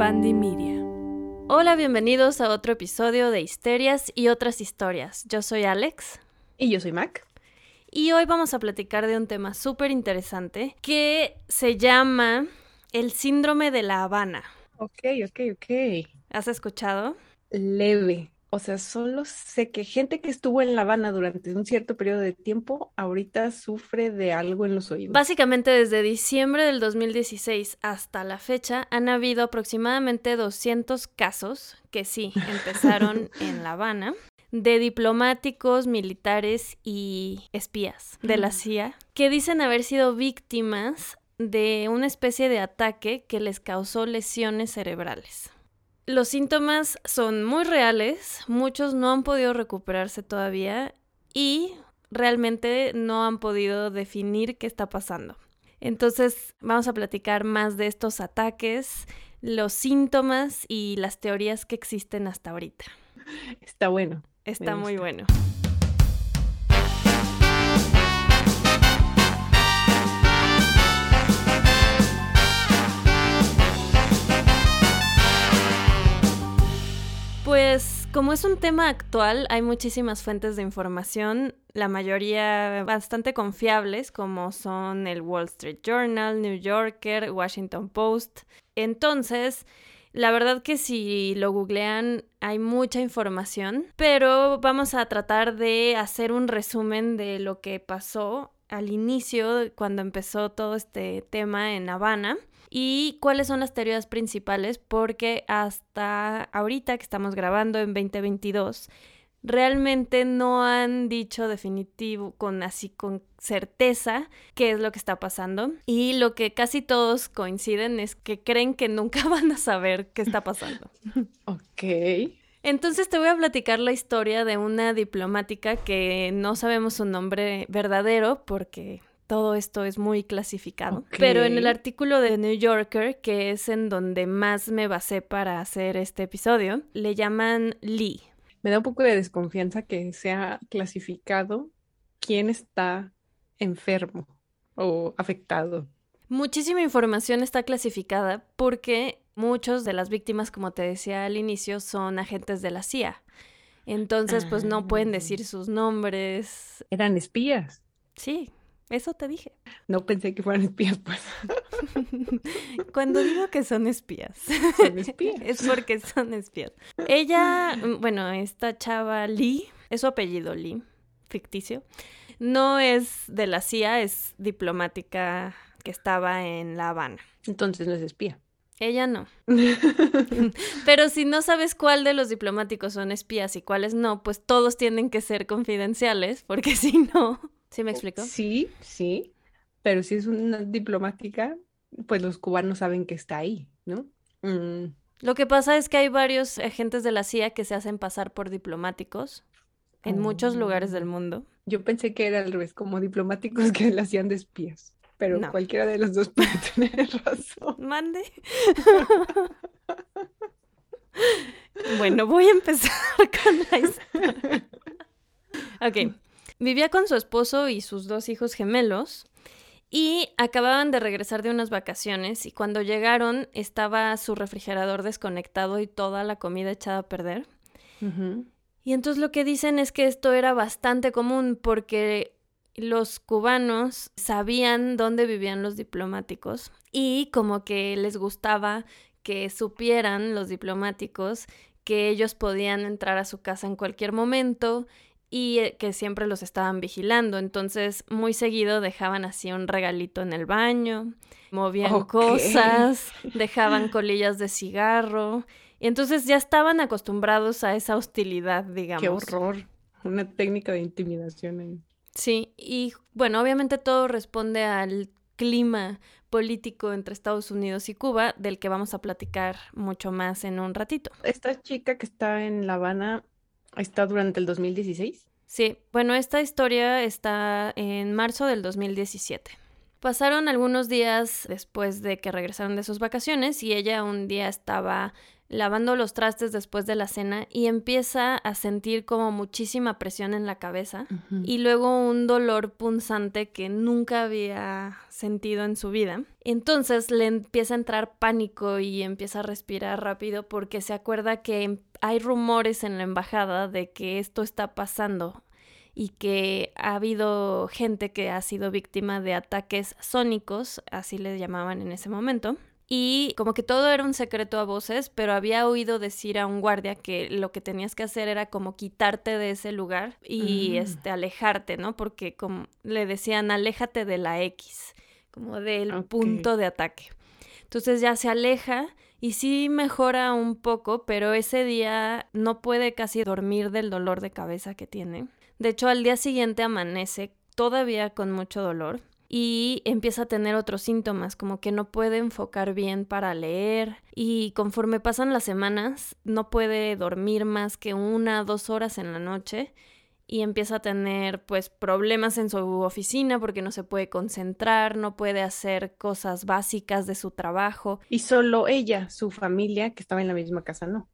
Media. Hola, bienvenidos a otro episodio de Histerias y otras historias. Yo soy Alex. Y yo soy Mac. Y hoy vamos a platicar de un tema súper interesante que se llama el síndrome de La Habana. Ok, ok, ok. ¿Has escuchado? Leve. O sea, solo sé que gente que estuvo en La Habana durante un cierto periodo de tiempo ahorita sufre de algo en los oídos. Básicamente desde diciembre del 2016 hasta la fecha han habido aproximadamente 200 casos que sí empezaron en La Habana de diplomáticos, militares y espías de la CIA que dicen haber sido víctimas de una especie de ataque que les causó lesiones cerebrales. Los síntomas son muy reales, muchos no han podido recuperarse todavía y realmente no han podido definir qué está pasando. Entonces vamos a platicar más de estos ataques, los síntomas y las teorías que existen hasta ahorita. Está bueno. Está muy bueno. Pues como es un tema actual, hay muchísimas fuentes de información, la mayoría bastante confiables, como son el Wall Street Journal, New Yorker, Washington Post. Entonces, la verdad que si lo googlean hay mucha información, pero vamos a tratar de hacer un resumen de lo que pasó al inicio, cuando empezó todo este tema en Habana y cuáles son las teorías principales, porque hasta ahorita que estamos grabando en 2022, realmente no han dicho definitivo con así con certeza qué es lo que está pasando y lo que casi todos coinciden es que creen que nunca van a saber qué está pasando. Ok. Entonces te voy a platicar la historia de una diplomática que no sabemos su nombre verdadero porque todo esto es muy clasificado. Pero en el artículo de New Yorker, que es en donde más me basé para hacer este episodio, le llaman Lee. Me da un poco de desconfianza que sea clasificado quién está enfermo o afectado. Muchísima información está clasificada porque muchos de las víctimas, como te decía al inicio, son agentes de la CIA. Entonces, pues no pueden ah. decir sus nombres. Eran espías. Sí, eso te dije. No pensé que fueran espías, pues. Cuando digo que son espías, son espías. es porque son espías. Ella, mm, bueno, esta chava Lee, es su apellido Lee, ficticio. No es de la CIA, es diplomática que estaba en La Habana. Entonces no es espía. Ella no. Pero si no sabes cuál de los diplomáticos son espías y cuáles no, pues todos tienen que ser confidenciales, porque si no, ¿Sí me explico? Sí, sí, pero si es una diplomática, pues los cubanos saben que está ahí, ¿no? Mm. Lo que pasa es que hay varios agentes de la CIA que se hacen pasar por diplomáticos en muchos lugares del oh. mundo. Yo pensé que era al revés, como diplomáticos que la hacían de espías, pero cualquiera de los dos puede tener razón. Mande. bueno, voy a empezar con la historia. Ok. Vivía con su esposo y sus dos hijos gemelos y acababan de regresar de unas vacaciones y cuando llegaron estaba su refrigerador desconectado y toda la comida echada a perder. Y entonces lo que dicen es que esto era bastante común porque los cubanos sabían dónde vivían los diplomáticos y como que les gustaba que supieran los diplomáticos que ellos podían entrar a su casa en cualquier momento y eh, que siempre los estaban vigilando. Entonces, muy seguido dejaban así un regalito en el baño, movían cosas, dejaban colillas de cigarro. Y entonces ya estaban acostumbrados a esa hostilidad, digamos. Qué horror. Una técnica de intimidación Sí, y bueno, obviamente todo responde al clima político entre Estados Unidos y Cuba, del que vamos a platicar mucho más en un ratito. Esta chica que está en La Habana ¿Está durante el 2016? Sí, bueno, esta historia está en marzo del 2017. Pasaron algunos días después de que regresaron de sus vacaciones y ella un día estaba lavando los trastes después de la cena y empieza a sentir como muchísima presión en la cabeza y luego un dolor punzante que nunca había sentido en su vida. Entonces le empieza a entrar pánico y empieza a respirar rápido porque se acuerda que hay rumores en la embajada de que esto está pasando y que ha habido gente que ha sido víctima de ataques sónicos, así les llamaban en ese momento y como que todo era un secreto a voces, pero había oído decir a un guardia que lo que tenías que hacer era como quitarte de ese lugar y mm. este alejarte, ¿no? Porque como le decían, aléjate de la X, como del punto de ataque. Entonces ya se aleja y sí mejora un poco, pero ese día no puede casi dormir del dolor de cabeza que tiene. De hecho, al día siguiente amanece todavía con mucho dolor y empieza a tener otros síntomas, como que no puede enfocar bien para leer y conforme pasan las semanas no puede dormir más que una dos horas en la noche y empieza a tener pues problemas en su oficina porque no se puede concentrar, no puede hacer cosas básicas de su trabajo. Y solo ella, su familia, que estaba en la misma casa, no.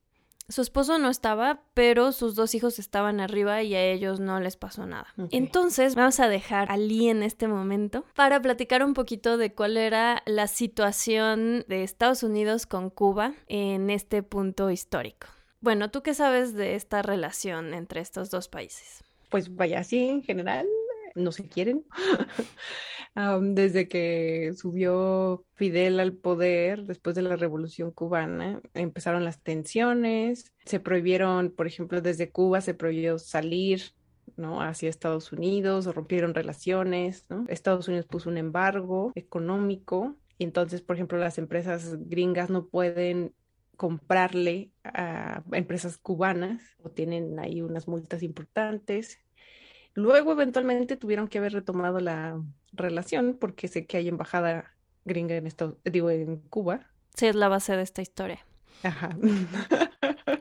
Su esposo no estaba, pero sus dos hijos estaban arriba y a ellos no les pasó nada. Entonces, vamos a dejar a Lee en este momento para platicar un poquito de cuál era la situación de Estados Unidos con Cuba en este punto histórico. Bueno, ¿tú qué sabes de esta relación entre estos dos países? Pues vaya, así en general, no se quieren. desde que subió Fidel al poder, después de la Revolución cubana, empezaron las tensiones, se prohibieron, por ejemplo, desde Cuba se prohibió salir ¿no? hacia Estados Unidos, rompieron relaciones, ¿no? Estados Unidos puso un embargo económico y entonces, por ejemplo, las empresas gringas no pueden comprarle a empresas cubanas o tienen ahí unas multas importantes. Luego, eventualmente, tuvieron que haber retomado la relación porque sé que hay embajada gringa en esto, digo, en Cuba. Sí, es la base de esta historia. Ajá.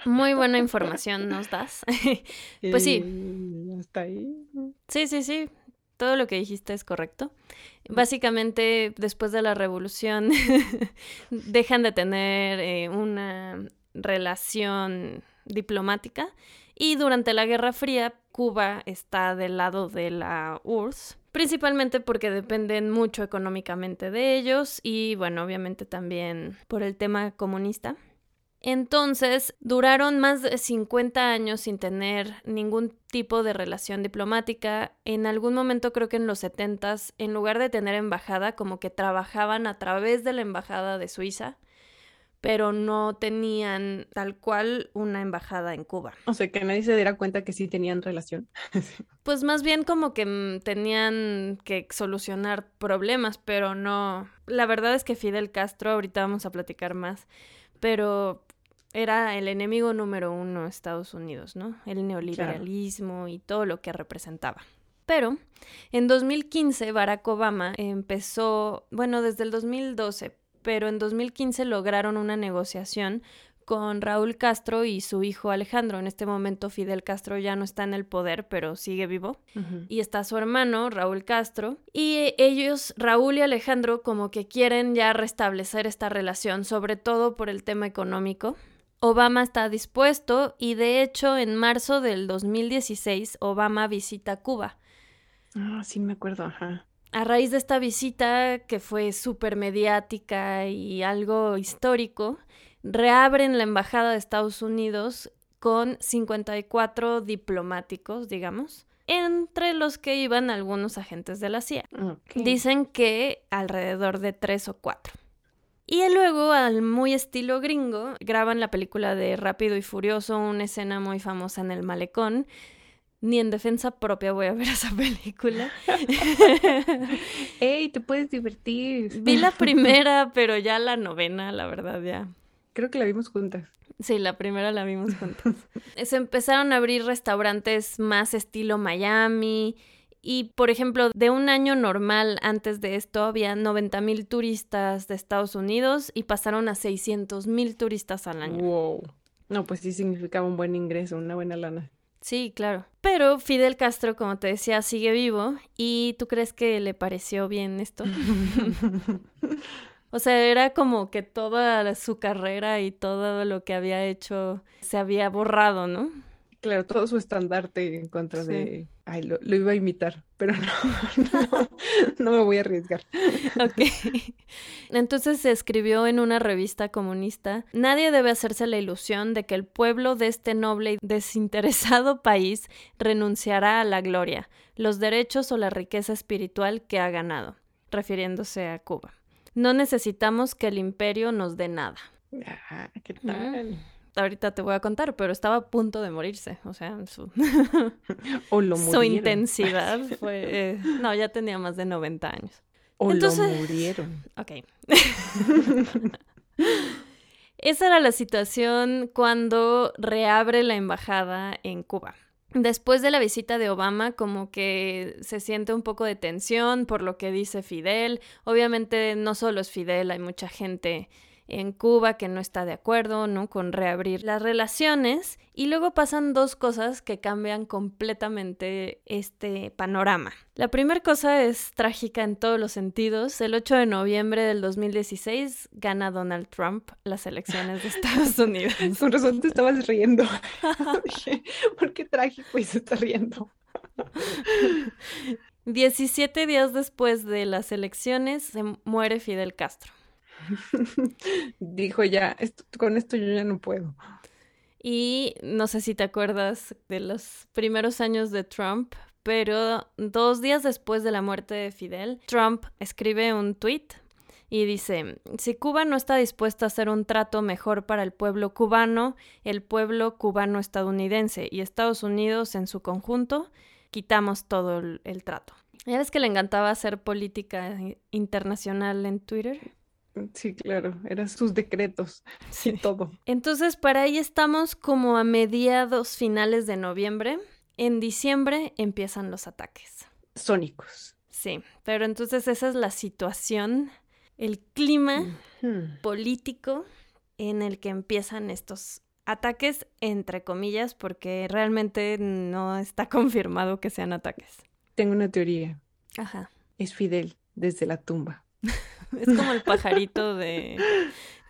Muy buena información nos das. pues sí. Hasta ahí. Sí, sí, sí. Todo lo que dijiste es correcto. Básicamente, después de la revolución, dejan de tener eh, una relación diplomática y durante la Guerra Fría, Cuba está del lado de la URSS, principalmente porque dependen mucho económicamente de ellos y bueno, obviamente también por el tema comunista. Entonces, duraron más de 50 años sin tener ningún tipo de relación diplomática. En algún momento, creo que en los 70 en lugar de tener embajada, como que trabajaban a través de la embajada de Suiza pero no tenían tal cual una embajada en Cuba. O sea, que nadie se diera cuenta que sí tenían relación. pues más bien como que mm, tenían que solucionar problemas, pero no. La verdad es que Fidel Castro, ahorita vamos a platicar más, pero era el enemigo número uno de Estados Unidos, ¿no? El neoliberalismo y todo lo que representaba. Pero en 2015 Barack Obama empezó, bueno, desde el 2012, pero en 2015 lograron una negociación con Raúl Castro y su hijo Alejandro. En este momento Fidel Castro ya no está en el poder, pero sigue vivo. Y está su hermano, Raúl Castro. Y ellos, Raúl y Alejandro, como que quieren ya restablecer esta relación, sobre todo por el tema económico. Obama está dispuesto y de hecho en marzo del 2016 Obama visita Cuba. Ah, sí me acuerdo, ajá a raíz de esta visita, que fue súper mediática y algo histórico, reabren la Embajada de Estados Unidos con 54 diplomáticos, digamos, entre los que iban algunos agentes de la CIA. Dicen que alrededor de tres o cuatro. Y luego, al muy estilo gringo, graban la película de Rápido y Furioso, una escena muy famosa en el malecón, ni en defensa propia voy a ver esa película. ¡Ey, te puedes divertir! Vi la primera, pero ya la novena, la verdad, ya. Creo que la vimos juntas. Sí, la primera la vimos juntas. Se empezaron a abrir restaurantes más estilo Miami. Y, por ejemplo, de un año normal antes de esto había 90 mil turistas de Estados Unidos y pasaron a 600 mil turistas al año. ¡Wow! No, pues sí significaba un buen ingreso, una buena lana. Sí, claro. Pero Fidel Castro, como te decía, sigue vivo. ¿Y tú crees que le pareció bien esto? O sea, era como que toda su carrera y todo lo que había hecho se había borrado, ¿no? Claro, todo su estandarte en contra de... Ay, lo, iba a imitar, pero no, no, me voy a arriesgar. Ok. Entonces se escribió en una revista comunista, nadie debe hacerse la ilusión de que el pueblo de este noble y desinteresado país renunciará a la gloria, los derechos o la riqueza espiritual que ha ganado, refiriéndose a Cuba. No necesitamos que el imperio nos dé nada. Ah, ¿qué tal? Ahorita te voy a contar, pero estaba a punto de morirse. O sea, su, o lo su intensidad fue. Eh, no, ya tenía más de 90 años. O Entonces, lo murieron. Ok. Esa era la situación cuando reabre la embajada en Cuba. Después de la visita de Obama, como que se siente un poco de tensión por lo que dice Fidel. Obviamente no solo es Fidel, hay mucha gente en Cuba que no está de acuerdo, ¿no? Con reabrir las relaciones. Y luego pasan dos cosas que cambian completamente este panorama. La primera cosa es trágica en todos los sentidos. El 8 de noviembre del 2016 gana Donald Trump las elecciones de Estados Unidos. Con razón te estabas riendo. ¿por qué trágico y se está riendo? 17 días después de las elecciones se muere Fidel Castro. Dijo ya, con esto yo ya no puedo. Y no sé si te acuerdas de los primeros años de Trump, pero dos días después de la muerte de Fidel, Trump escribe un tweet y dice, si Cuba no está dispuesta a hacer un trato mejor para el pueblo cubano, el pueblo cubano estadounidense y Estados Unidos en su conjunto, quitamos todo el, el trato. ¿Ya ves que le encantaba hacer política internacional en Twitter? Sí, claro, eran sus decretos sí. y todo. Entonces, para ahí estamos como a mediados finales de noviembre. En diciembre empiezan los ataques. Sónicos. Sí, pero entonces esa es la situación, el clima político en el que empiezan estos ataques, entre comillas, porque realmente no está confirmado que sean ataques. Tengo una teoría. Ajá. Es Fidel desde la tumba. Es como el pajarito de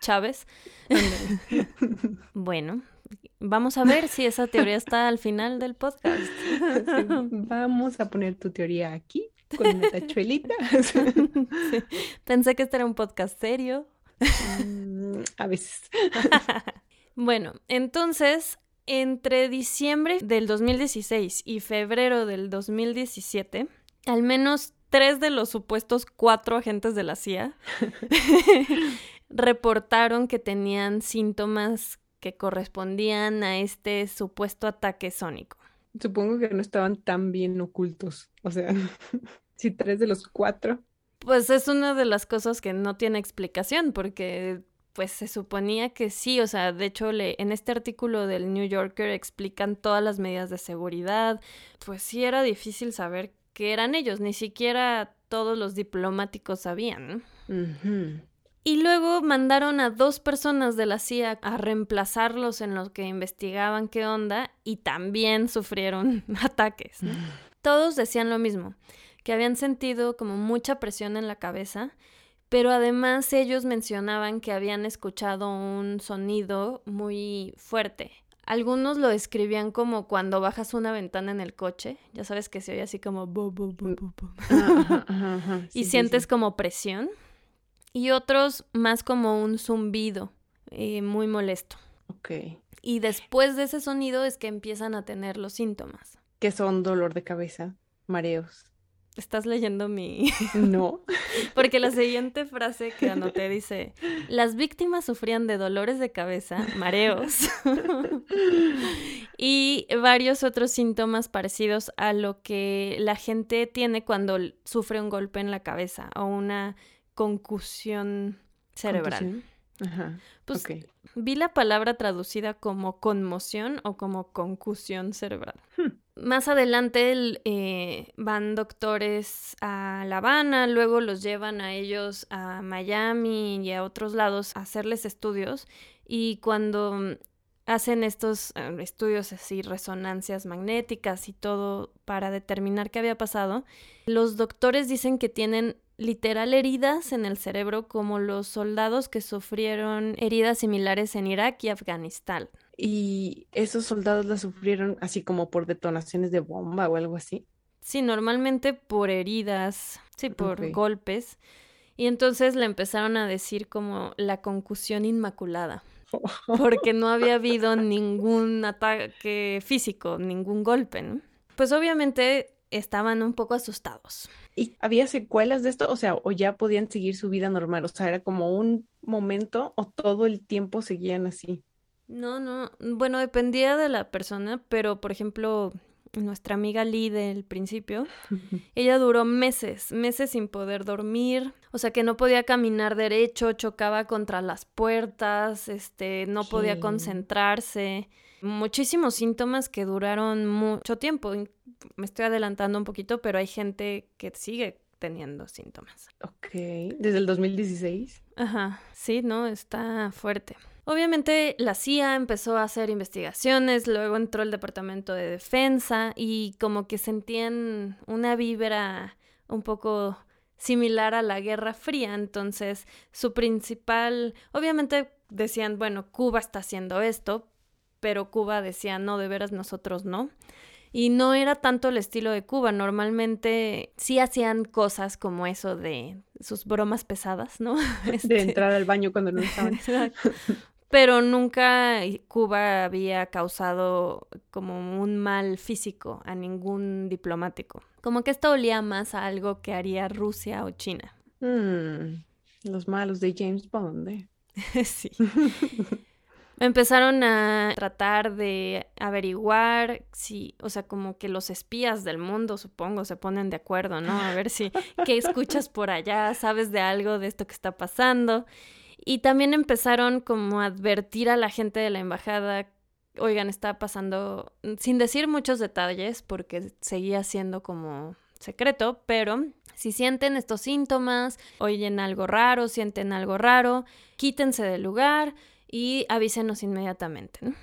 Chávez. bueno, vamos a ver si esa teoría está al final del podcast. Vamos a poner tu teoría aquí con una tachuelita. Pensé que este era un podcast serio. Mm, a veces. bueno, entonces, entre diciembre del 2016 y febrero del 2017, al menos tres de los supuestos cuatro agentes de la CIA reportaron que tenían síntomas que correspondían a este supuesto ataque sónico. Supongo que no estaban tan bien ocultos. O sea, si tres de los cuatro. Pues es una de las cosas que no tiene explicación, porque pues se suponía que sí, o sea, de hecho le, en este artículo del New Yorker explican todas las medidas de seguridad, pues sí era difícil saber que eran ellos, ni siquiera todos los diplomáticos sabían. Y luego mandaron a dos personas de la CIA a reemplazarlos en los que investigaban qué onda y también sufrieron ataques. Todos decían lo mismo, que habían sentido como mucha presión en la cabeza, pero además ellos mencionaban que habían escuchado un sonido muy fuerte algunos lo describían como cuando bajas una ventana en el coche, ya sabes que se oye así como y sientes como presión. Y otros más como un zumbido eh, muy molesto. Ok. Y después de ese sonido es que empiezan a tener los síntomas. Que son dolor de cabeza, mareos, Estás leyendo mi... No. Porque la siguiente frase que anoté dice, las víctimas sufrían de dolores de cabeza, mareos y varios otros síntomas parecidos a lo que la gente tiene cuando sufre un golpe en la cabeza o una concusión cerebral. Ajá. Pues vi la palabra traducida como conmoción o como concusión cerebral. Hmm. Más adelante eh, van doctores a La Habana, luego los llevan a ellos a Miami y a otros lados a hacerles estudios y cuando hacen estos eh, estudios así, resonancias magnéticas y todo para determinar qué había pasado, los doctores dicen que tienen literal heridas en el cerebro como los soldados que sufrieron heridas similares en Irak y Afganistán. ¿Y esos soldados la sufrieron así como por detonaciones de bomba o algo así? Sí, normalmente por heridas, sí, por golpes. Y entonces le empezaron a decir como la concusión inmaculada, porque no había habido ningún ataque físico, ningún golpe, ¿no? Pues obviamente estaban un poco asustados. ¿Y había secuelas de esto? O sea, o ya podían seguir su vida normal, o sea, era como un momento o todo el tiempo seguían así. No, no, bueno, dependía de la persona, pero por ejemplo, nuestra amiga Lee del principio, ella duró meses, meses sin poder dormir, o sea que no podía caminar derecho, chocaba contra las puertas, este, no podía concentrarse, muchísimos síntomas que duraron mucho tiempo. Me estoy adelantando un poquito, pero hay gente que sigue teniendo síntomas. Ok, desde el 2016. Ajá, sí, no, está fuerte. Obviamente la CIA empezó a hacer investigaciones, luego entró el Departamento de Defensa y como que sentían una vibra un poco similar a la Guerra Fría, entonces su principal, obviamente decían, bueno, Cuba está haciendo esto, pero Cuba decía, no, de veras nosotros no. Y no era tanto el estilo de Cuba, normalmente sí hacían cosas como eso de sus bromas pesadas, ¿no? De este entrar al baño cuando no estaban. pero nunca Cuba había causado como un mal físico a ningún diplomático. Como que esto olía más a algo que haría Rusia o China. Mm, los malos de James Bond. ¿eh? sí. Empezaron a tratar de averiguar si, o sea, como que los espías del mundo, supongo, se ponen de acuerdo, ¿no? A ver si, ¿qué escuchas por allá? ¿Sabes de algo de esto que está pasando? Y también empezaron como a advertir a la gente de la embajada, oigan, está pasando, sin decir muchos detalles, porque seguía siendo como secreto, pero si sienten estos síntomas, oyen algo raro, sienten algo raro, quítense del lugar y avísenos inmediatamente. ¿no?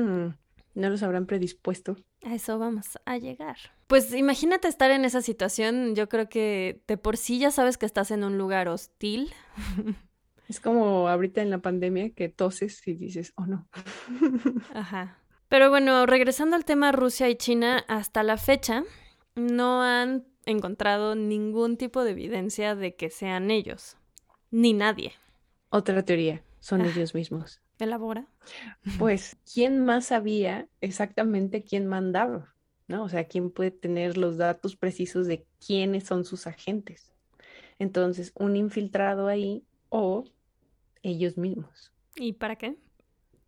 Mm, no los habrán predispuesto. A eso vamos a llegar. Pues imagínate estar en esa situación, yo creo que de por sí ya sabes que estás en un lugar hostil. Es como ahorita en la pandemia que toses y dices, oh no. Ajá. Pero bueno, regresando al tema Rusia y China, hasta la fecha no han encontrado ningún tipo de evidencia de que sean ellos, ni nadie. Otra teoría son ah. ellos mismos. Elabora. Pues, ¿quién más sabía exactamente quién mandaba? ¿No? O sea, ¿quién puede tener los datos precisos de quiénes son sus agentes? Entonces, un infiltrado ahí o ellos mismos. ¿Y para qué?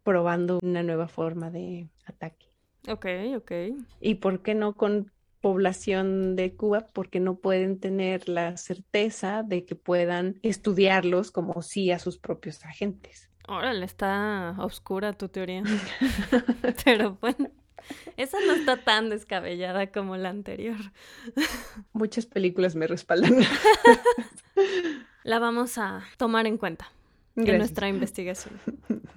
Probando una nueva forma de ataque. Ok, ok. ¿Y por qué no con población de Cuba porque no pueden tener la certeza de que puedan estudiarlos como sí a sus propios agentes. Órale, está oscura tu teoría. Pero bueno, esa no está tan descabellada como la anterior. Muchas películas me respaldan. la vamos a tomar en cuenta en nuestra investigación.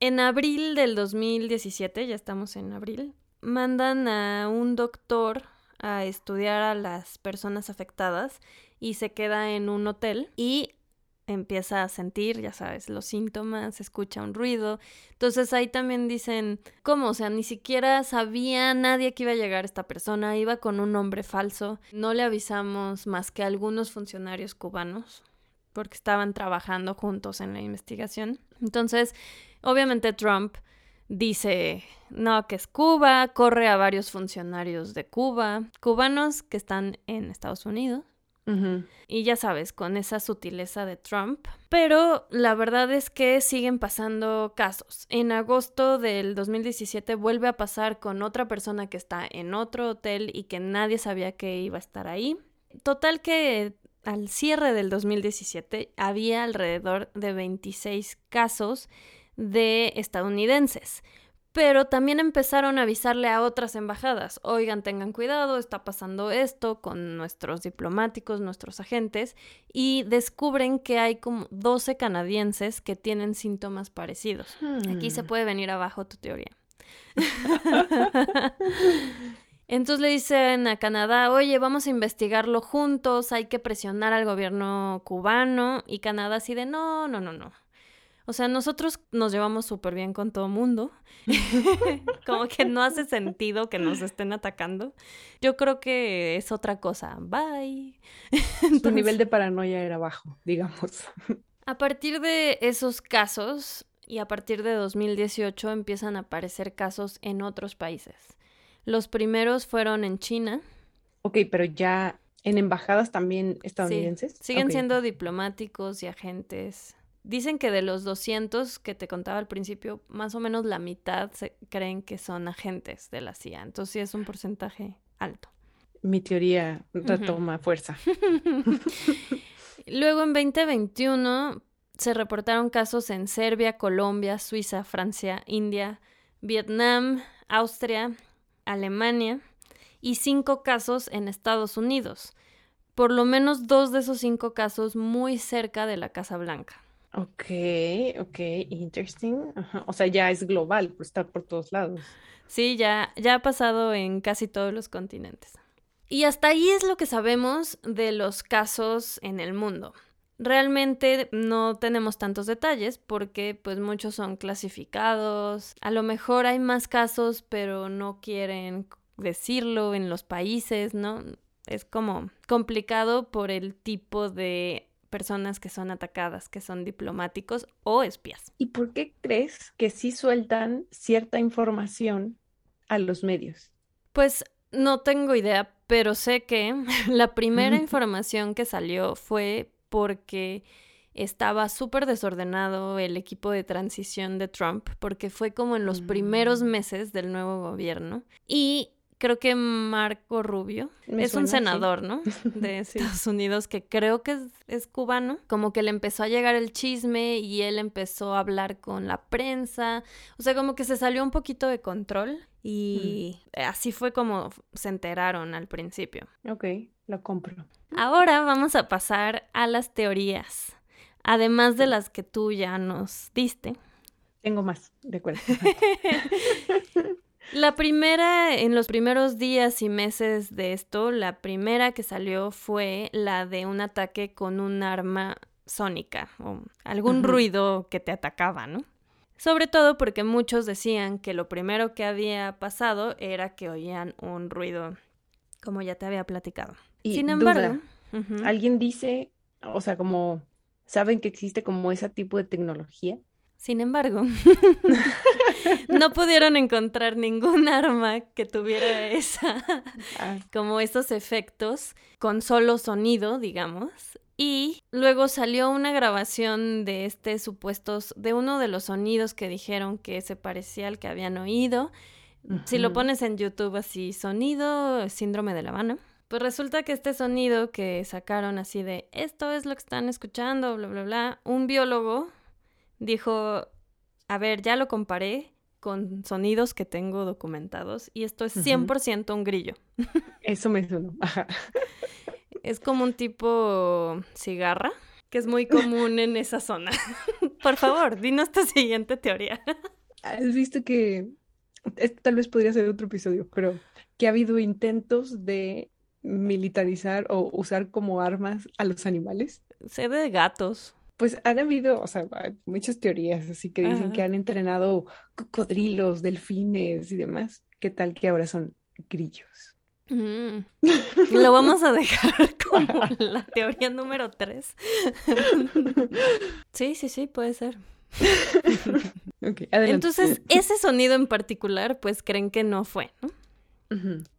En abril del 2017, ya estamos en abril, mandan a un doctor a estudiar a las personas afectadas y se queda en un hotel y empieza a sentir, ya sabes, los síntomas, escucha un ruido. Entonces ahí también dicen, ¿cómo? O sea, ni siquiera sabía nadie que iba a llegar esta persona, iba con un nombre falso. No le avisamos más que a algunos funcionarios cubanos porque estaban trabajando juntos en la investigación. Entonces, obviamente Trump dice, no, que es Cuba, corre a varios funcionarios de Cuba, cubanos que están en Estados Unidos. Y ya sabes, con esa sutileza de Trump. Pero la verdad es que siguen pasando casos. En agosto del 2017 vuelve a pasar con otra persona que está en otro hotel y que nadie sabía que iba a estar ahí. Total que al cierre del 2017 había alrededor de 26 casos de estadounidenses. Pero también empezaron a avisarle a otras embajadas, oigan, tengan cuidado, está pasando esto con nuestros diplomáticos, nuestros agentes, y descubren que hay como 12 canadienses que tienen síntomas parecidos. Aquí se hmm. puede venir abajo tu teoría. Entonces le dicen a Canadá, oye, vamos a investigarlo juntos, hay que presionar al gobierno cubano. Y Canadá así de, no, no, no, no. O sea, nosotros nos llevamos súper bien con todo mundo. Como que no hace sentido que nos estén atacando. Yo creo que es otra cosa. Bye. Su nivel de paranoia era bajo, digamos. A partir de esos casos y a partir de 2018 empiezan a aparecer casos en otros países. Los primeros fueron en China. Ok, pero ya en embajadas también estadounidenses. siguen siendo diplomáticos y agentes. Dicen que de los 200 que te contaba al principio, más o menos la mitad se creen que son agentes de la CIA. Entonces sí es un porcentaje alto. Mi teoría retoma fuerza. Luego en 2021 se reportaron casos en Serbia, Colombia, Suiza, Francia, India, Vietnam, Austria, Alemania y cinco casos en Estados Unidos. Por lo menos dos de esos cinco casos muy cerca de la Casa Blanca. Ok, ok, interesting. O sea, ya es global, pues está por todos lados. Sí, ya, ya ha pasado en casi todos los continentes. Y hasta ahí es lo que sabemos de los casos en el mundo. Realmente no tenemos tantos detalles porque pues muchos son clasificados. A lo mejor hay más casos pero no quieren decirlo en los países, ¿no? Es como complicado por el tipo de personas que son atacadas, que son diplomáticos o espías. ¿Y por qué crees que sí sueltan cierta información a los medios? Pues no tengo idea, pero sé que la primera información que salió fue porque estaba súper desordenado el equipo de transición de Trump, porque fue como en los primeros mm. meses del nuevo gobierno. Y creo que Marco Rubio es un senador, ¿no? De Estados Unidos que creo que es, cubano. Como que le empezó a llegar el chisme y él empezó a hablar con la prensa. O sea, como que se salió un poquito de control y mm. así fue como se enteraron al principio. Ok, lo compro. Ahora vamos a pasar a las teorías. Además de las que tú ya nos diste. Tengo más, de acuerdo. La primera, en los primeros días y meses de esto, la primera que salió fue la de un ataque con un arma sónica o algún ruido que te atacaba, ¿no? Sobre todo porque muchos decían que lo primero que había pasado era que oían un ruido, como ya te había platicado. Sin embargo, alguien dice, o sea, como saben que existe como ese tipo de tecnología sin embargo, no pudieron encontrar ningún arma que tuviera esa, ah. como esos efectos con solo sonido, digamos. Y luego salió una grabación de este supuestos, de uno de los sonidos que dijeron que se parecía al que habían oído. Si lo pones en YouTube así, sonido, síndrome de La Habana. Pues resulta que este sonido que sacaron así de esto es lo que están escuchando, bla, bla, bla, un biólogo dijo, a ver, ya lo comparé con sonidos que tengo documentados y esto es 100% un grillo. Eso me suena. Es como un tipo cigarra que es muy común en esa zona. Por favor, dinos tu siguiente teoría. Has visto que tal vez podría ser otro episodio, pero que ha habido intentos de militarizar o usar como armas a los animales. Sé de gatos. Pues han habido, o sea, muchas teorías, así que dicen que han entrenado cocodrilos, delfines y demás. ¿Qué tal que ahora son grillos? Mm. Lo vamos a dejar como la teoría número tres. sí, sí, sí, puede ser. Entonces, ese sonido en particular, pues creen que no fue, ¿no?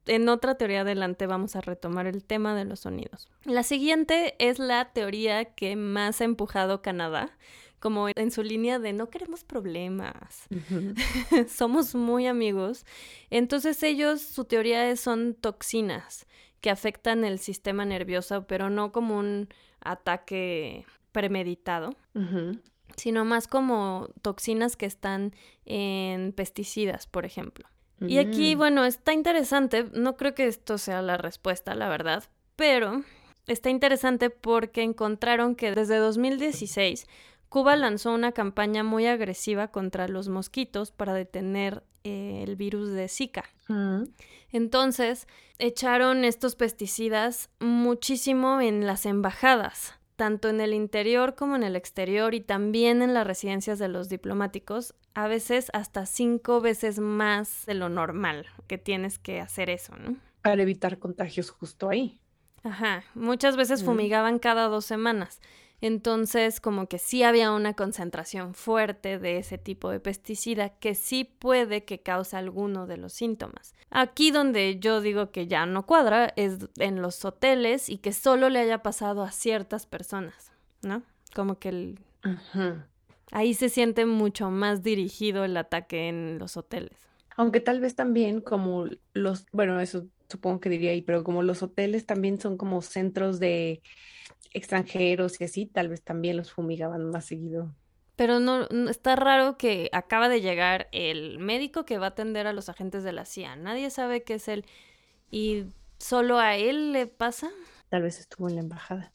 En otra teoría adelante vamos a retomar el tema de los sonidos. La siguiente es la teoría que más ha empujado Canadá, como en su línea de no queremos problemas, somos muy amigos. Entonces ellos, su teoría es, son toxinas que afectan el sistema nervioso, pero no como un ataque premeditado. sino más como toxinas que están en pesticidas, por ejemplo. Y aquí, mm. bueno, está interesante, no creo que esto sea la respuesta, la verdad, pero está interesante porque encontraron que desde 2016 Cuba lanzó una campaña muy agresiva contra los mosquitos para detener eh, el virus de Zika. Entonces, echaron estos pesticidas muchísimo en las embajadas, tanto en el interior como en el exterior y también en las residencias de los diplomáticos, a veces hasta cinco veces más de lo normal que tienes que hacer eso, ¿no? Para evitar contagios justo ahí. Ajá, muchas veces fumigaban cada dos semanas. Entonces, como que sí había una concentración fuerte de ese tipo de pesticida que sí puede que cause alguno de los síntomas. Aquí donde yo digo que ya no cuadra es en los hoteles y que solo le haya pasado a ciertas personas, ¿no? Como que el... ahí se siente mucho más dirigido el ataque en los hoteles. Aunque tal vez también como los, bueno, eso supongo que diría ahí, pero como los hoteles también son como centros de extranjeros y así, tal vez también los fumigaban más seguido. Pero no, está raro que acaba de llegar el médico que va a atender a los agentes de la CIA. Nadie sabe qué es él y solo a él le pasa. Tal vez estuvo en la embajada.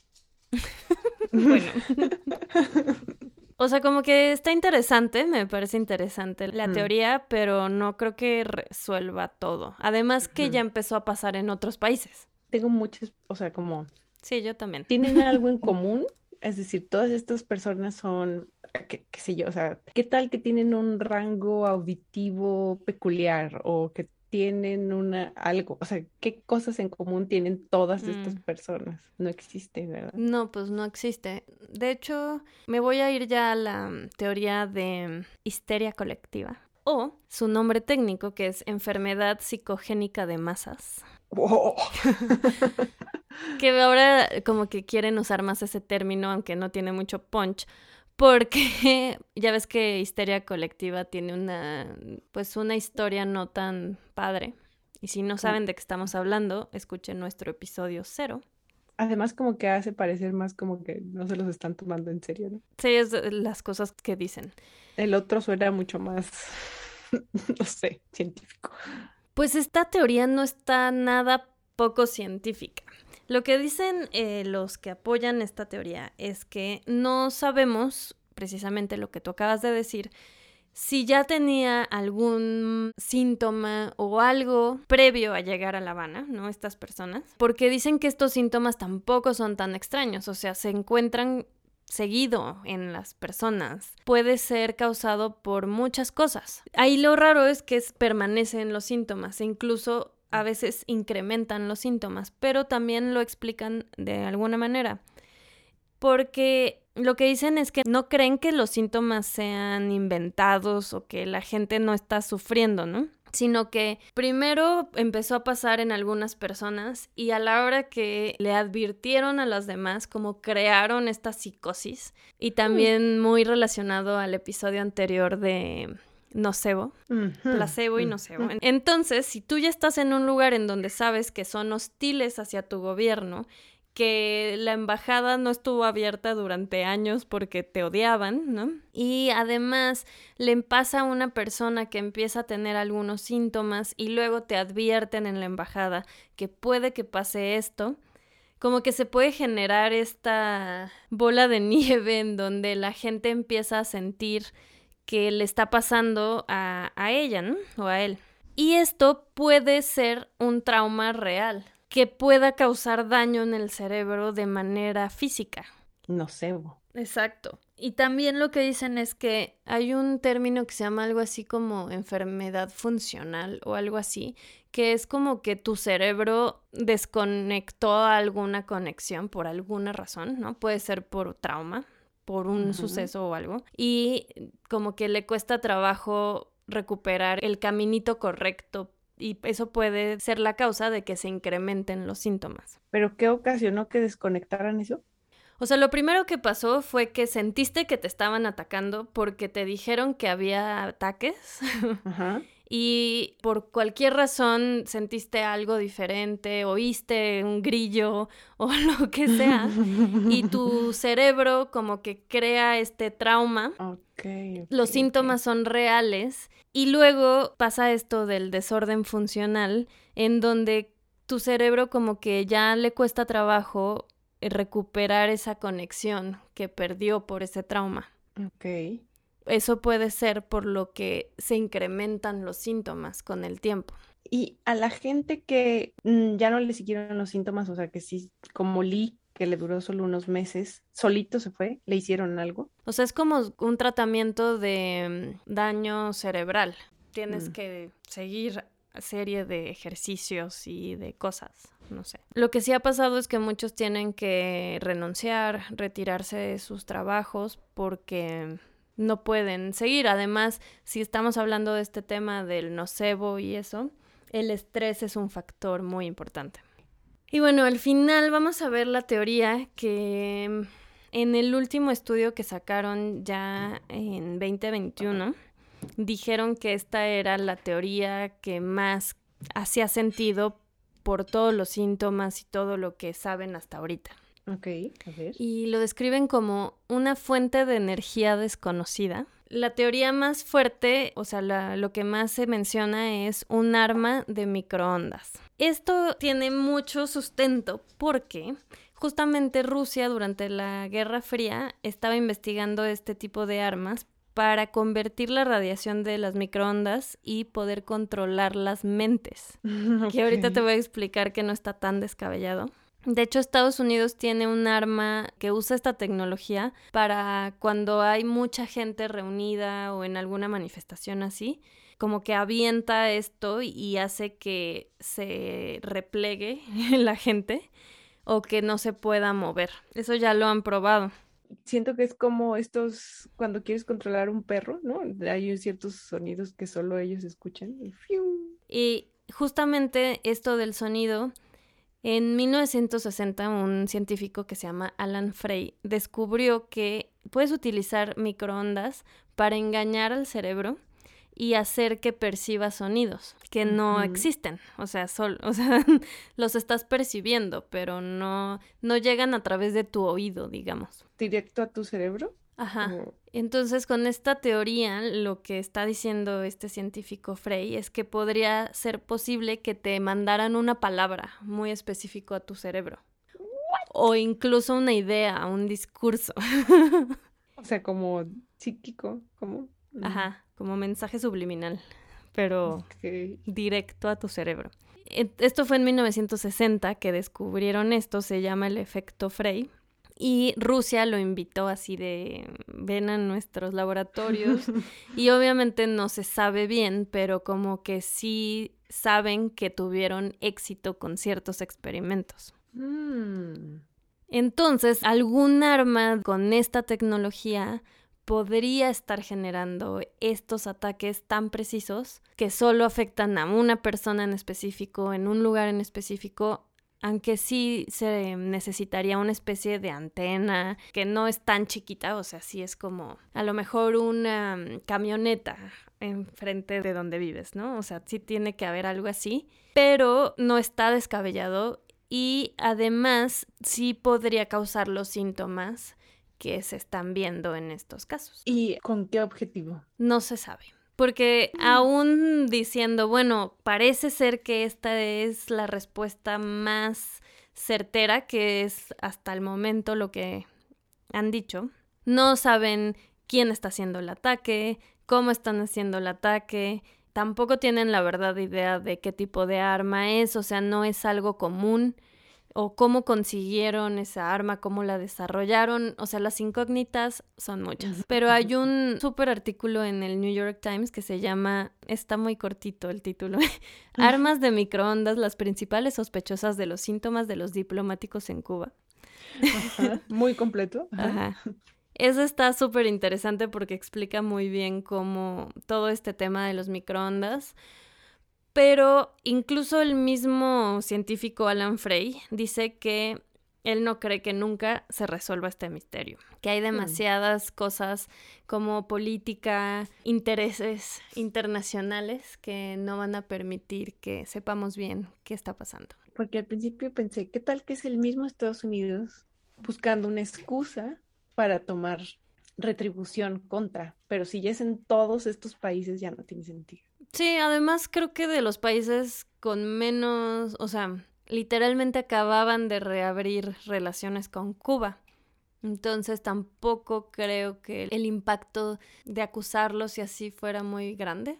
bueno. O sea, como que está interesante, me parece interesante la teoría, pero no creo que resuelva todo. Además que ya empezó a pasar en otros países. Tengo muchos, o sea, como... Sí, yo también. ¿Tienen algo en común? Es decir, todas estas personas son, qué, qué sé yo, o sea, ¿qué tal que tienen un rango auditivo peculiar o que tienen una algo, o sea, ¿qué cosas en común tienen todas estas mm. personas? No existe, ¿verdad? No, pues no existe. De hecho, me voy a ir ya a la mm, teoría de histeria colectiva o su nombre técnico que es enfermedad psicogénica de masas. que ahora como que quieren usar más ese término, aunque no tiene mucho punch, porque ya ves que Histeria Colectiva tiene una, pues una historia no tan padre. Y si no saben de qué estamos hablando, escuchen nuestro episodio cero. Además, como que hace parecer más como que no se los están tomando en serio, ¿no? Sí, es las cosas que dicen. El otro suena mucho más, no sé, científico. Pues esta teoría no está nada poco científica. Lo que dicen eh, los que apoyan esta teoría es que no sabemos precisamente lo que tú acabas de decir, si ya tenía algún síntoma o algo previo a llegar a La Habana, ¿no? Estas personas, porque dicen que estos síntomas tampoco son tan extraños, o sea, se encuentran seguido en las personas. Puede ser causado por muchas cosas. Ahí lo raro es que permanecen los síntomas e incluso a veces incrementan los síntomas, pero también lo explican de alguna manera. Porque lo que dicen es que no creen que los síntomas sean inventados o que la gente no está sufriendo, ¿no? Sino que primero empezó a pasar en algunas personas y a la hora que le advirtieron a las demás, como crearon esta psicosis y también muy relacionado al episodio anterior de nocebo, placebo y nocebo. Entonces, si tú ya estás en un lugar en donde sabes que son hostiles hacia tu gobierno, que la embajada no estuvo abierta durante años porque te odiaban, ¿no? Y además le pasa a una persona que empieza a tener algunos síntomas y luego te advierten en la embajada que puede que pase esto, como que se puede generar esta bola de nieve en donde la gente empieza a sentir que le está pasando a, ella, ¿no? O a él. Y esto puede ser un trauma real que pueda causar daño en el cerebro de manera física. Nocebo. Exacto. Y también lo que dicen es que hay un término que se llama algo así como enfermedad funcional o algo así, que es como que tu cerebro desconectó alguna conexión por alguna razón, ¿no? Puede ser por trauma, por un suceso o algo, y como que le cuesta trabajo recuperar el caminito correcto y eso puede ser la causa de que se incrementen los síntomas. ¿Pero qué ocasionó que desconectaran eso? O sea, lo primero que pasó fue que sentiste que te estaban atacando porque te dijeron que había ataques. Ajá. Y por cualquier razón sentiste algo diferente, oíste un grillo o lo que sea, y tu cerebro como que crea este trauma. Los síntomas son reales y luego pasa esto del desorden funcional en donde tu cerebro como que ya le cuesta trabajo recuperar esa conexión que perdió por ese trauma. Ok. Eso puede ser por lo que se incrementan los síntomas con el tiempo. Y a la gente que mm, ya no le siguieron los síntomas, o sea, que sí, como Lee, que le duró solo unos meses, solito se fue, le hicieron algo. O sea, es como un tratamiento de mm, daño cerebral. Tienes Mm. que seguir serie de ejercicios y de cosas, no sé. Lo que sí ha pasado es que muchos tienen que renunciar, retirarse de sus trabajos porque no pueden seguir. Además, si estamos hablando de este tema del nocebo y eso, el estrés es un factor muy importante. Y bueno, al final vamos a ver la teoría que mm, en el último estudio que sacaron ya en 2021 dijeron que esta era la teoría que más hacía sentido por todos los síntomas y todo lo que saben hasta ahorita. Ok, a ver. Y lo describen como una fuente de energía desconocida. La teoría más fuerte, o sea, la- lo que más se menciona es un arma de microondas. Esto tiene mucho sustento porque justamente Rusia durante la Guerra Fría estaba investigando este tipo de armas para convertir la radiación de las microondas y poder controlar las mentes. Que ahorita te voy a explicar que no está tan descabellado. De hecho, Estados Unidos tiene un arma que usa esta tecnología para cuando hay mucha gente reunida o en alguna manifestación así, como que avienta esto y hace que se replegue la gente o que no se pueda mover. Eso ya lo han probado. Siento que es como estos, cuando quieres controlar un perro, ¿no? Hay ciertos sonidos que solo ellos escuchan. y. Y justamente esto del sonido, en 1960 un científico que se llama Alan Frey descubrió que puedes utilizar microondas para engañar al cerebro y hacer que perciba sonidos que no existen. O sea, sol- o sea, los estás percibiendo, pero no, no llegan a través de tu oído, digamos. Directo a tu cerebro. Ajá. Entonces, con esta teoría, lo que está diciendo este científico Frey es que podría ser posible que te mandaran una palabra muy específico a tu cerebro. O incluso una idea, un discurso. O sea, como psíquico, como. mm, Ajá, como mensaje subliminal, pero directo a tu cerebro. Esto fue en 1960 que descubrieron esto, se llama el efecto Frey. Y Rusia lo invitó así de, ven a nuestros laboratorios. Y obviamente no se sabe bien, pero como que sí saben que tuvieron éxito con ciertos experimentos. Mm, Entonces, algún arma con esta tecnología podría estar generando estos ataques tan precisos que solo afectan a una persona en específico, en un lugar en específico, aunque sí se necesitaría una especie de antena que no es tan chiquita, o sea, sí es como a lo mejor una mm, camioneta enfrente de donde vives, ¿no? O sea, sí tiene que haber algo así, pero no está descabellado y además sí podría causar los síntomas que se están viendo en estos casos. ¿Y con qué objetivo? No se sabe. Porque aún diciendo, bueno, parece ser que esta es la respuesta más certera, que es hasta el momento lo que han dicho, no saben quién está haciendo el ataque, cómo están haciendo el ataque, tampoco tienen la verdad idea de qué tipo de arma es, o sea, no es algo común o cómo consiguieron esa arma, cómo la desarrollaron, o sea, las incógnitas son muchas. Pero hay un súper artículo en el New York Times que se llama, está muy cortito el título, Armas de microondas, las principales sospechosas de los síntomas de los diplomáticos en Cuba. Ajá, Muy completo. Ajá. Ajá. Eso está súper interesante porque explica muy bien cómo todo este tema de los microondas. Pero incluso el mismo científico Alan Frey dice que él no cree que nunca se resuelva este misterio, que hay demasiadas cosas como política, intereses internacionales que no van a permitir que sepamos bien qué está pasando. Porque al principio pensé, ¿qué tal que es el mismo Estados Unidos buscando una excusa para tomar retribución contra? Pero si ya es en todos estos países, ya no tiene sentido. Sí, además creo que de los países con menos, o sea, literalmente acababan de reabrir relaciones con Cuba. Entonces tampoco creo que el impacto de acusarlos y así fuera muy grande.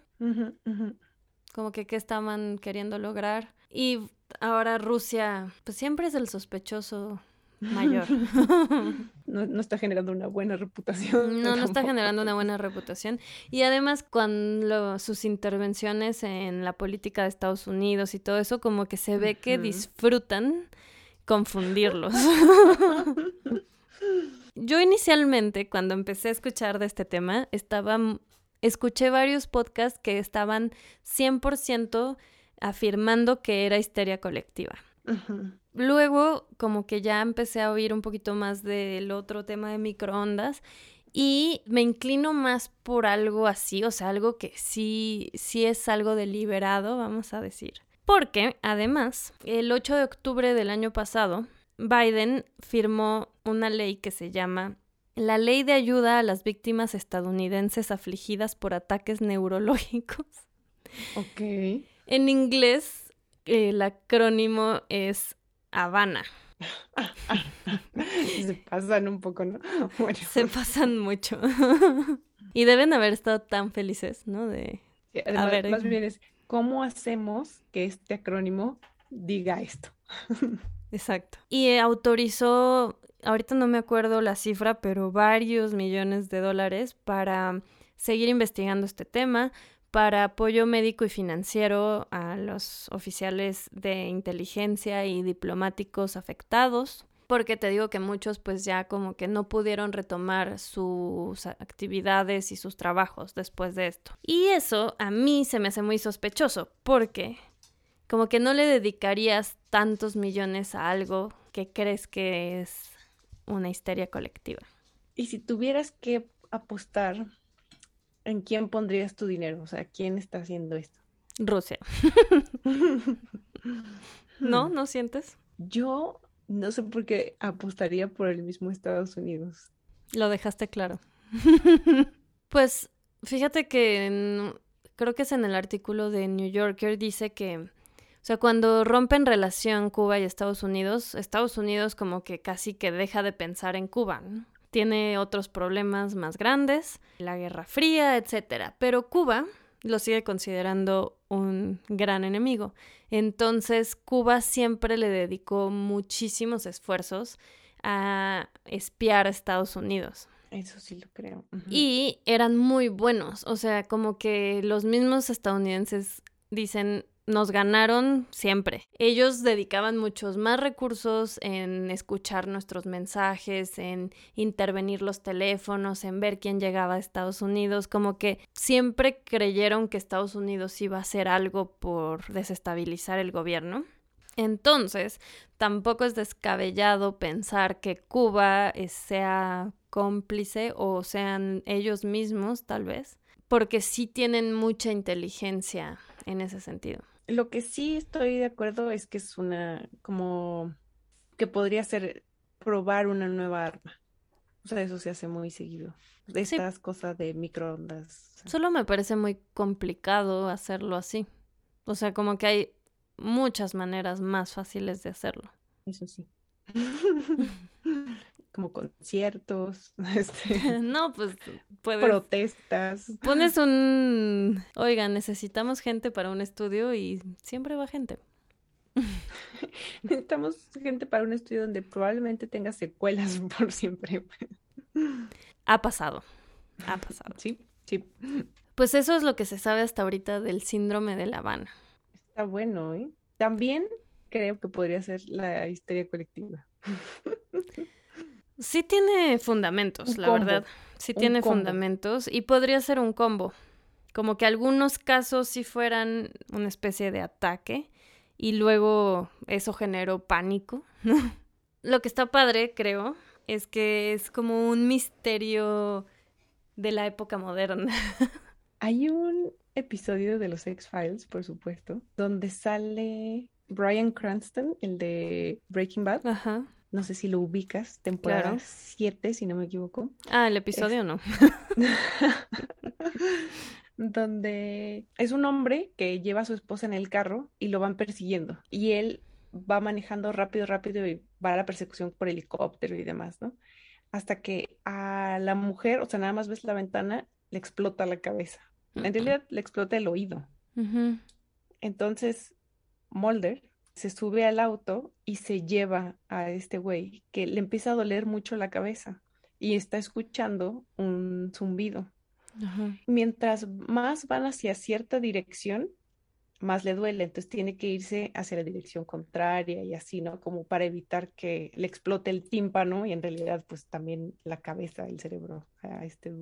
Como que qué estaban queriendo lograr. Y ahora Rusia, pues siempre es el sospechoso mayor. no, está generando una buena reputación. No, no está generando una buena reputación. Y además, cuando sus intervenciones en la política de Estados Unidos y todo eso, como que se ve que disfrutan confundirlos. Yo inicialmente, cuando empecé a escuchar de este tema, estaba, escuché varios podcasts que estaban 100% afirmando que era histeria colectiva. Luego, como que ya empecé a oír un poquito más del otro tema de microondas y me inclino más por algo así, o sea, algo que sí, sí es algo deliberado, vamos a decir. Porque, además, el 8 de octubre del año pasado, Biden firmó una ley que se llama la Ley de Ayuda a las Víctimas Estadounidenses Afligidas por Ataques Neurológicos. Ok. En inglés, el acrónimo es Habana. Se pasan un poco, ¿no? Se pasan mucho. y deben haber estado tan felices, ¿no? De... a ver, más bien es, ¿cómo hacemos que este acrónimo diga esto? Exacto. Y autorizó, ahorita no me acuerdo la cifra, pero varios millones de dólares para seguir investigando este tema, para apoyo médico y financiero a los oficiales de inteligencia y diplomáticos afectados, porque te digo que muchos pues ya como que no pudieron retomar sus actividades y sus trabajos después de esto. Y eso a mí se me hace muy sospechoso, porque como que no le dedicarías tantos millones a algo que crees que es una histeria colectiva. Y si tuvieras que apostar ¿en quién pondrías tu dinero? O sea, ¿quién está haciendo esto? Rusia. ¿No? ¿No sientes? Yo no sé por qué apostaría por el mismo Estados Unidos. Lo dejaste claro. pues fíjate que creo que es en el artículo de New Yorker, dice que, o sea, cuando rompen relación Cuba y Estados Unidos, Estados Unidos como que casi que deja de pensar en Cuba, ¿no? Tiene otros problemas más grandes, la Guerra Fría, etc. Pero Cuba lo sigue considerando un gran enemigo. Entonces Cuba siempre le dedicó muchísimos esfuerzos a espiar a Estados Unidos. Eso sí lo creo. Y eran muy buenos, o sea, como que los mismos estadounidenses dicen, nos ganaron siempre. Ellos dedicaban muchos más recursos en escuchar nuestros mensajes, en intervenir los teléfonos, en ver quién llegaba a Estados Unidos, como que siempre creyeron que Estados Unidos iba a hacer algo por desestabilizar el gobierno. Entonces, tampoco es descabellado pensar que Cuba sea cómplice o sean ellos mismos, tal vez, porque sí tienen mucha inteligencia en ese sentido. Lo que sí estoy de acuerdo es que es una, como, que podría ser probar una nueva arma. O sea, eso se hace muy seguido. De estas cosas de microondas. Solo me parece muy complicado hacerlo así. O sea, como que hay muchas maneras más fáciles de hacerlo. Eso sí. como conciertos, este, no, pues puedes, protestas. Pones un, oiga, necesitamos gente para un estudio y siempre va gente. Necesitamos gente para un estudio donde probablemente tenga secuelas por siempre. ha pasado, ha pasado. Sí, sí. Pues eso es lo que se sabe hasta ahorita del síndrome de La Habana. Está bueno, ¿eh? También creo que podría ser la histeria colectiva. Sí tiene fundamentos, la verdad. Sí tiene fundamentos y podría ser un combo. Como que algunos casos sí fueran una especie de ataque y luego eso generó pánico. Lo que está padre, creo, es que es como un misterio de la época moderna. Hay un episodio de los X-Files, por supuesto, donde sale Brian Cranston, el de Breaking Bad. Ajá no sé si lo ubicas, temporada 7, si no me equivoco. Ah, el episodio no. donde es un hombre que lleva a su esposa en el carro y lo van persiguiendo. Y él va manejando rápido, rápido y va a la persecución por helicóptero y demás, ¿no? hasta que a la mujer, o sea, nada más ves la ventana, le explota la cabeza. En realidad le explota el oído. Entonces, Mulder se sube al auto y se lleva a este güey que le empieza a doler mucho la cabeza y está escuchando un zumbido. Mientras más van hacia cierta dirección, más le duele, entonces tiene que irse hacia la dirección contraria y así, ¿no? Como para evitar que le explote el tímpano y en realidad pues también la cabeza, el cerebro a este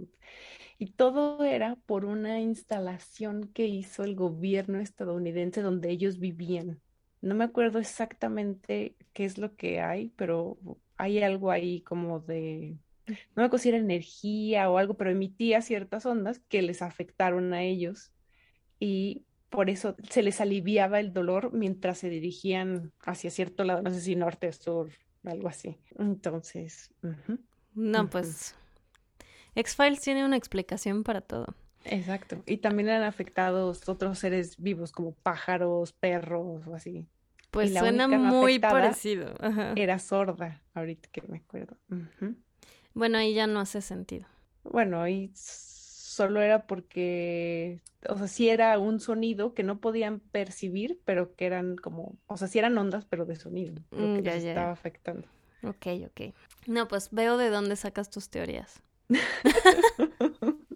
Y todo era por una instalación que hizo el gobierno estadounidense donde ellos vivían. No me acuerdo exactamente qué es lo que hay, pero hay algo ahí como de, no me acuerdo si era energía o algo, pero emitía ciertas ondas que les afectaron a ellos y por eso se les aliviaba el dolor mientras se dirigían hacia cierto lado, no sé si norte, sur, algo así. Entonces, no, pues X-Files tiene una explicación para todo. Exacto. Y también eran afectados otros seres vivos como pájaros, perros o así. Pues suena muy parecido. Era sorda, ahorita que me acuerdo. Bueno, ahí ya no hace sentido. Bueno, ahí solo era porque, o sea, sí era un sonido que no podían percibir, pero que eran como, o sea, sí eran ondas, pero de sonido, lo mm, que les estaba afectando. Ok, ok. No, pues veo de dónde sacas tus teorías.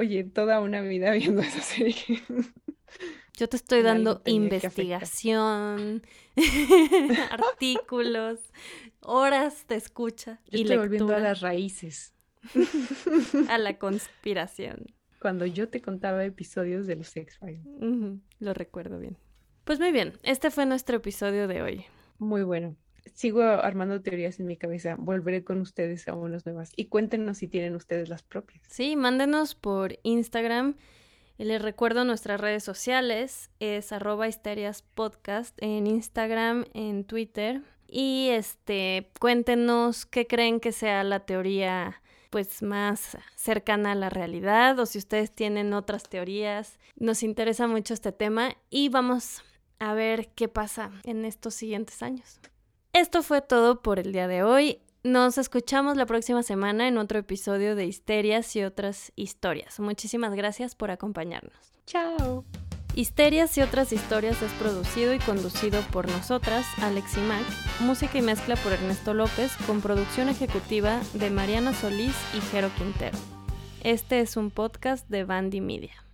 Oye, toda una vida viendo esa serie. Yo te estoy dando investigación, artículos, horas de escucha y estoy volviendo a las raíces. a la conspiración. Cuando yo te contaba episodios de los X-Files. lo recuerdo bien. Pues muy bien, este fue nuestro episodio de hoy. Muy bueno. Sigo armando teorías en mi cabeza. Volveré con ustedes a unas nuevas. Y cuéntenos si tienen ustedes las propias. Sí, mándenos por Instagram. Les recuerdo nuestras redes sociales. Es arroba histerias podcast en Instagram, en Twitter. Y este, cuéntenos qué creen que sea la teoría pues más cercana a la realidad o si ustedes tienen otras teorías. Nos interesa mucho este tema y vamos a ver qué pasa en estos siguientes años. Esto fue todo por el día de hoy. Nos escuchamos la próxima semana en otro episodio de Histerias y otras historias. Muchísimas gracias por acompañarnos. Chao. Histerias y otras historias es producido y conducido por nosotras, Alex y Mac, música y mezcla por Ernesto López, con producción ejecutiva de Mariana Solís y Jero Quintero. Este es un podcast de Bandy Media.